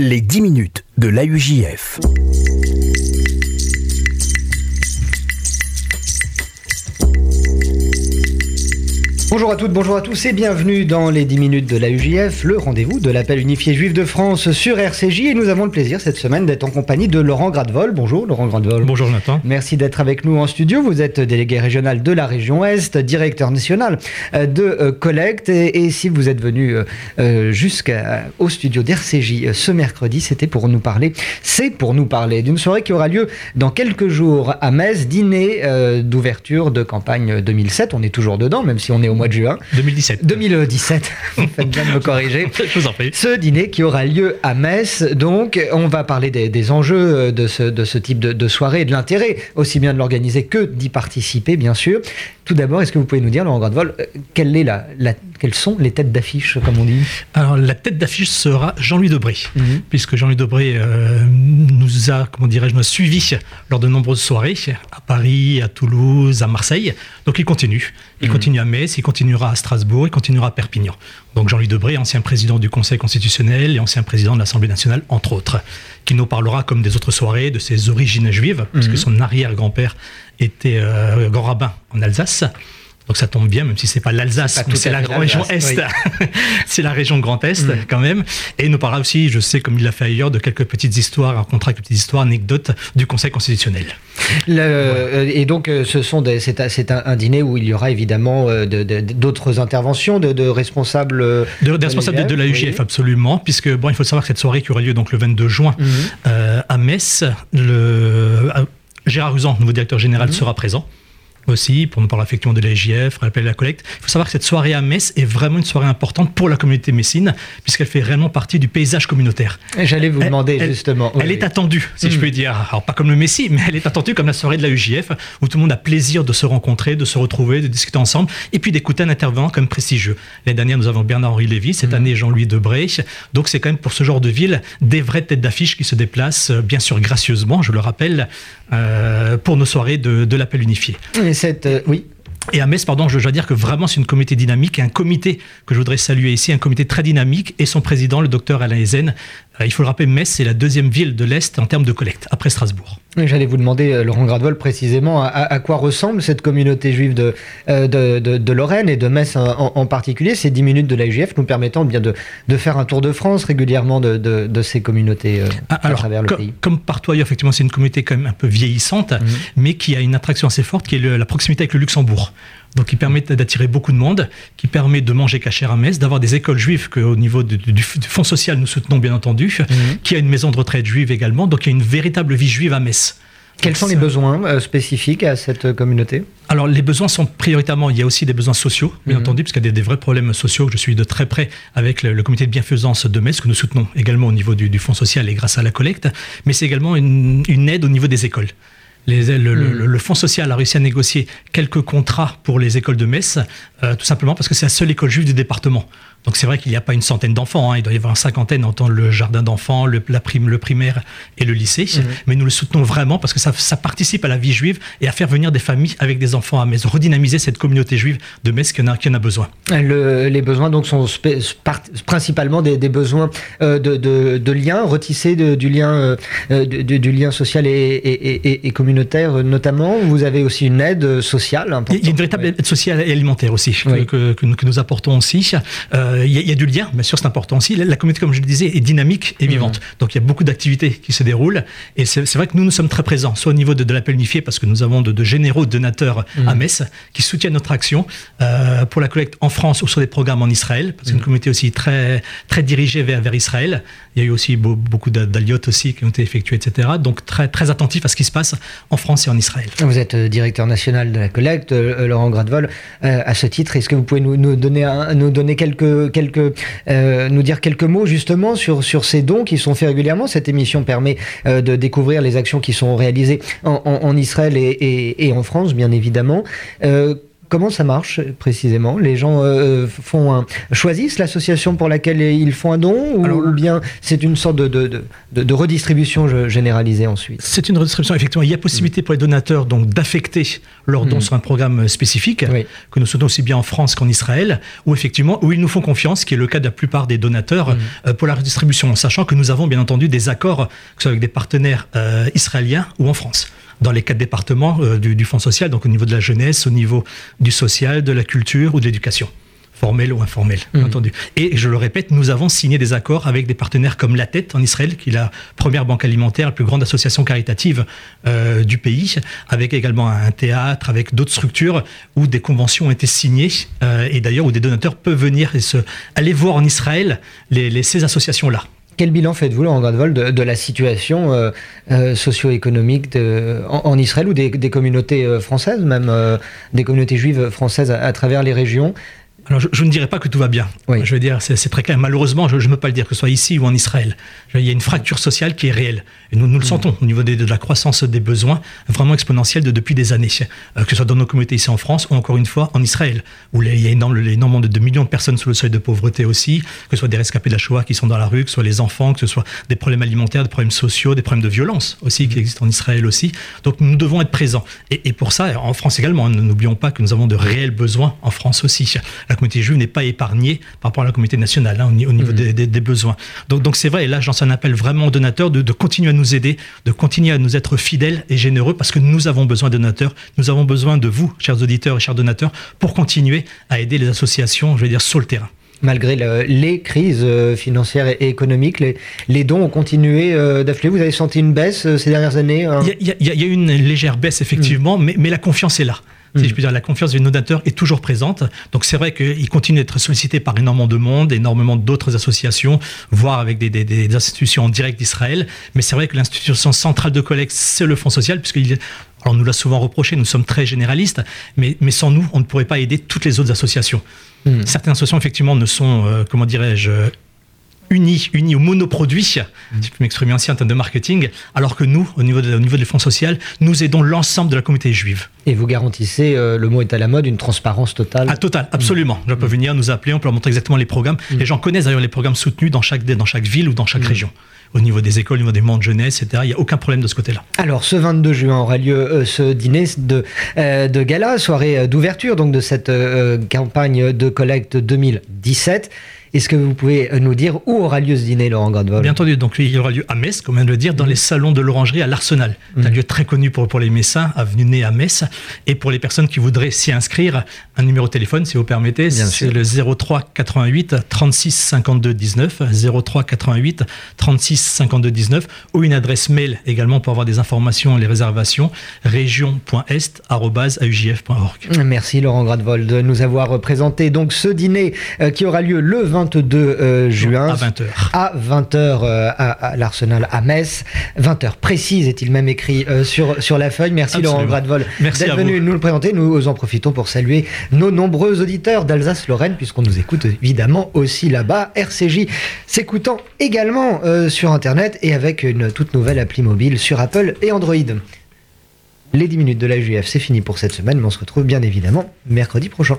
Les 10 minutes de l'AUJF. Bonjour à toutes, bonjour à tous et bienvenue dans les 10 minutes de la UJF, le rendez-vous de l'appel unifié juif de France sur RCJ. Et nous avons le plaisir cette semaine d'être en compagnie de Laurent Gradevol. Bonjour Laurent Gradevol. Bonjour Nathan. Merci d'être avec nous en studio. Vous êtes délégué régional de la région Est, directeur national euh, de euh, collecte. Et, si vous êtes venu euh, jusqu'au studio d'RCJ ce mercredi, c'était pour nous parler, c'est pour nous parler d'une soirée qui aura lieu dans quelques jours à Metz, dîner d'ouverture de campagne 2007. On est toujours dedans, même si on est au mois de juin. 2017. 2017, vous faites bien de me corriger. Je vous en prie. Ce dîner qui aura lieu à Metz, donc on va parler des, enjeux de ce, de ce type de, soirée et de l'intérêt aussi bien de l'organiser que d'y participer, bien sûr. Tout d'abord, est-ce que vous pouvez nous dire, Laurent Gradevol, euh, quelle est la, quelles sont les têtes d'affiche, comme on dit? Alors, la tête d'affiche sera Jean-Louis Debré, mhm. puisque Jean-Louis Debré euh, nous a, comment dirais-je, suivi lors de nombreuses soirées à Paris, à Toulouse, à Marseille. Donc, il continue. Il mhm. continue à Metz, il continuera à Strasbourg, il continuera à Perpignan. Donc, Jean-Louis Debré, ancien président du Conseil constitutionnel et ancien président de l'Assemblée nationale, entre autres, qui nous parlera, comme des autres soirées, de ses origines juives, puisque mhm. son arrière-grand-père était euh, grand rabbin en Alsace. Donc ça tombe bien, même si c'est pas l'Alsace, mais c'est la région Est. c'est la région Grand Est mm. quand même. Et il nous parlera aussi, je sais, comme il l'a fait ailleurs, de quelques petites histoires, un contrat, quelques petites histoires, anecdotes du Conseil constitutionnel. Euh, et donc, euh, ce sont c'est un, dîner où il y aura évidemment euh, d'autres interventions de, responsables. De, responsables de, la UGF, absolument, puisque bon, il faut savoir que cette soirée qui aura lieu donc le 22 juin mm. à Metz, le Gérard Usan, nouveau directeur général, mm. sera présent aussi, pour nous parler effectivement de l'AGF, rappeler la collecte. Il faut savoir que cette soirée à Metz est vraiment une soirée importante pour la communauté messine, puisqu'elle fait réellement partie du paysage communautaire. J'allais vous demander justement. Elle est attendue, si je hmm. puis dire. Alors pas comme le Messie, mais elle est attendue comme la soirée de la UJF, où tout le monde a plaisir de se rencontrer, de se retrouver, de discuter ensemble, et puis d'écouter un intervenant comme prestigieux. L'année dernière, nous avons Bernard-Henri Lévy, cette hmm. année Jean-Louis Debré. Donc c'est quand même pour ce genre de ville des vraies têtes d'affiche qui se déplacent, euh, bien sûr gracieusement, je le rappelle, euh, pour nos soirées de, de l'appel unifié. Et euh. Et à Metz, pardon, je dois dire que vraiment c'est une comité dynamique et un comité que je voudrais saluer ici, un comité très dynamique et son président, le docteur Alain Ezen. Euh, il faut le rappeler, Metz, c'est la deuxième ville de l'Est en termes de collecte, après Strasbourg. J'allais vous demander, euh, Laurent Gradvol, précisément à, quoi ressemble cette communauté juive de, euh, de, Lorraine et de Metz en, particulier, ces 10 minutes de l'AIGF nous permettant bien de, de, faire un tour de France régulièrement de, ces communautés ah, à travers le pays. Comme partout ailleurs, effectivement, c'est une communauté quand même un peu vieillissante, mhm. mais qui a une attraction assez forte, qui est la proximité avec le Luxembourg donc qui permet d'attirer beaucoup de monde, qui permet de manger caché à Metz, d'avoir des écoles juives qu'au niveau du, Fonds social nous soutenons bien entendu, mhm. qui a une maison de retraite juive également, donc il y a une véritable vie juive à Metz. Quels sont les besoins euh, spécifiques à cette communauté? Alors les besoins sont prioritairement, il y a aussi des besoins sociaux, bien mhm. entendu, parce qu'il y a des, vrais problèmes sociaux. Je suis de très près avec le, comité de bienfaisance de Metz, que nous soutenons également au niveau du, Fonds social et grâce à la collecte, mais c'est également une aide au niveau des écoles. Le, Fonds social a réussi à négocier quelques contrats pour les écoles de Metz, euh, tout simplement parce que c'est la seule école juive du département. Donc c'est vrai qu'il n'y a pas une centaine d'enfants, hein. il doit y avoir une cinquantaine en tant le jardin d'enfants, le, la prime, le primaire et le lycée. Mhm. Mais nous le soutenons vraiment parce que ça, participe à la vie juive et à faire venir des familles avec des enfants à Metz, redynamiser cette communauté juive de Metz qui en a, qui en a besoin. les besoins donc sont principalement des, besoins euh, de, de, liens, retisser du, lien, euh, du, lien social et, et, communautaire notamment. Vous avez aussi une aide sociale. Il y a une véritable aide sociale et alimentaire aussi que, que, nous apportons aussi. Euh, euh, y, a du lien, bien sûr, c'est important aussi. La, communauté, comme je le disais, est dynamique et vivante. Mmh. Donc il y a beaucoup d'activités qui se déroulent. Et c'est vrai que nous, nous sommes très présents, soit au niveau de, l'appel unifié, parce que nous avons de, généraux donateurs mmh. à Metz qui soutiennent notre action euh, pour la collecte en France ou sur des programmes en Israël, parce que une mmh. communauté aussi très, très dirigée vers, vers Israël. Il y a eu aussi beaucoup d'alliotes aussi qui ont été effectuées, etc. Donc très, très attentif à ce qui se passe en France et en Israël. Vous êtes euh, directeur national de la collecte, Laurent Gradevol. à ce titre, est-ce que vous pouvez nous, nous donner, nous donner quelques quelques, euh, nous dire quelques mots justement sur, ces dons qui sont faits régulièrement. Cette émission permet euh, de découvrir les actions qui sont réalisées en, Israël et, en France, bien évidemment. Euh, comment ça marche précisément? Les gens euh, font un, choisissent l'association pour laquelle ils font un don ou, bien c'est une sorte de, de, de, redistribution généralisée ensuite? C'est une redistribution, effectivement. Il y a possibilité pour les donateurs donc d'affecter leurs dons hmm. sur un programme spécifique que nous soutenons aussi bien en France qu'en Israël, où effectivement, où ils nous font confiance, qui est le cas de la plupart des donateurs, euh, pour la redistribution, sachant que nous avons bien entendu des accords, que ce soit avec des partenaires euh, israéliens ou en France dans les quatre départements euh, du, Fonds social, donc au niveau de la jeunesse, au niveau du social, de la culture ou de l'éducation formel ou informel, bien mmh. entendu. Et je le répète, nous avons signé des accords avec des partenaires comme La Tête en Israël, qui est la première banque alimentaire, la plus grande association caritative euh, du pays, avec également un théâtre, avec d'autres structures où des conventions ont été signées euh, et d'ailleurs où des donateurs peuvent venir et se, aller voir en Israël les, ces associations-là. Quel bilan faites-vous, Laurent Gradvol, de, de la situation euh, euh socio-économique en, Israël ou des, communautés euh, françaises, même des communautés juives françaises à travers les régions? Alors, je, ne dirais pas que tout va bien. Je veux dire, c'est très clair. Malheureusement, je ne peux pas le dire, que ce soit ici ou en Israël. Il y a une fracture sociale qui est réelle. Et nous, nous le mm. sentons au niveau de la croissance des besoins, vraiment exponentielle de, depuis des années. Euh, que ce soit dans nos communautés ici en France ou encore une fois en Israël, où il y a énorme, énormément de, de, millions de personnes sous le seuil de pauvreté aussi, que ce soit des rescapés de la Shoah qui sont dans la rue, que ce soit les enfants, que ce soit des problèmes alimentaires, des problèmes sociaux, des problèmes de violence aussi qui mm. existent en Israël aussi. Donc nous devons être présents. Et, et pour ça, en France également, hein, n'oublions pas que nous avons de réels besoins en France aussi. La communauté juive n'est pas épargnée par rapport à la communauté nationale hein, au, niveau mmh. des, des, besoins. Donc, donc c'est vrai, et là j'en un appel vraiment aux donateurs de, de, continuer à nous aider, de continuer à nous être fidèles et généreux parce que nous avons besoin de donateurs, nous avons besoin de vous, chers auditeurs et chers donateurs, pour continuer à aider les associations, je vais dire, sur le terrain malgré le, les crises euh, financières et économiques, les, les dons ont continué euh, d'affluer. Vous avez senti une baisse euh, ces dernières années hein? Il y, y, a eu une légère baisse, effectivement, mmh. mais, mais, la confiance est là si je mm. puis dire, la confiance des donateurs est toujours présente. Donc c'est vrai qu'il continue d'être sollicité par énormément de monde, énormément d'autres associations, voire avec des, des, des institutions en direct d'Israël. Mais c'est vrai que l'institution centrale de collecte, c'est le Fonds social, puisqu'il alors on nous l'a souvent reproché, nous sommes très généralistes, mais, mais sans nous, on ne pourrait pas aider toutes les autres associations. Mm. Certaines associations, effectivement, ne sont, euh, comment dirais-je, unis, unis au monoproduit, si je peux m'exprimer ainsi en termes de marketing, alors que nous, au niveau, de, au niveau des fonds sociaux, nous aidons l'ensemble de la communauté juive. Et vous garantissez, euh, le mot est à la mode, une transparence totale Ah, totale, absolument. Mmh. Je peux venir nous appeler, on peut leur montrer exactement les programmes. Mmh. Les gens connaissent d'ailleurs les programmes soutenus dans chaque, dans chaque ville ou dans chaque mmh. région au niveau des écoles, au niveau des mondes de jeunesse, etc. Il n'y a aucun problème de ce côté-là. Alors, ce 22 juin aura lieu euh, ce dîner de, euh, de gala, soirée d'ouverture donc de cette euh, campagne de collecte 2017. Est-ce que vous pouvez euh, nous dire où aura lieu ce dîner, Laurent Grandevol Bien entendu, donc il aura lieu à Metz, comme vient de le dire, dans mmh. les salons de l'Orangerie à l'Arsenal. Un mmh. lieu très connu pour, pour les Messins, avenue Nez à Metz. Et pour les personnes qui voudraient s'y inscrire, un numéro de téléphone, si vous permettez, c'est le 03 88 36 52 19, 03 88 36 52 19, ou une adresse mail également pour avoir des informations et les réservations, région.est.aujf.org. Merci Laurent Gradvold de nous avoir présenté donc ce dîner euh, qui aura lieu le 20 22 euh, juin. À 20h. À 20h euh, à, à l'Arsenal à Metz. 20h précise est-il même écrit euh, sur, sur la feuille. Merci Absolument. Laurent Gradvol d'être venu nous le présenter. Nous en profitons pour saluer nos nombreux auditeurs d'Alsace-Lorraine, puisqu'on nous écoute évidemment aussi là-bas. RCJ s'écoutant également sur Internet et avec une toute nouvelle appli mobile sur Apple et Android. Les 10 minutes de la JF, c'est fini pour cette semaine, mais on se retrouve bien évidemment mercredi prochain.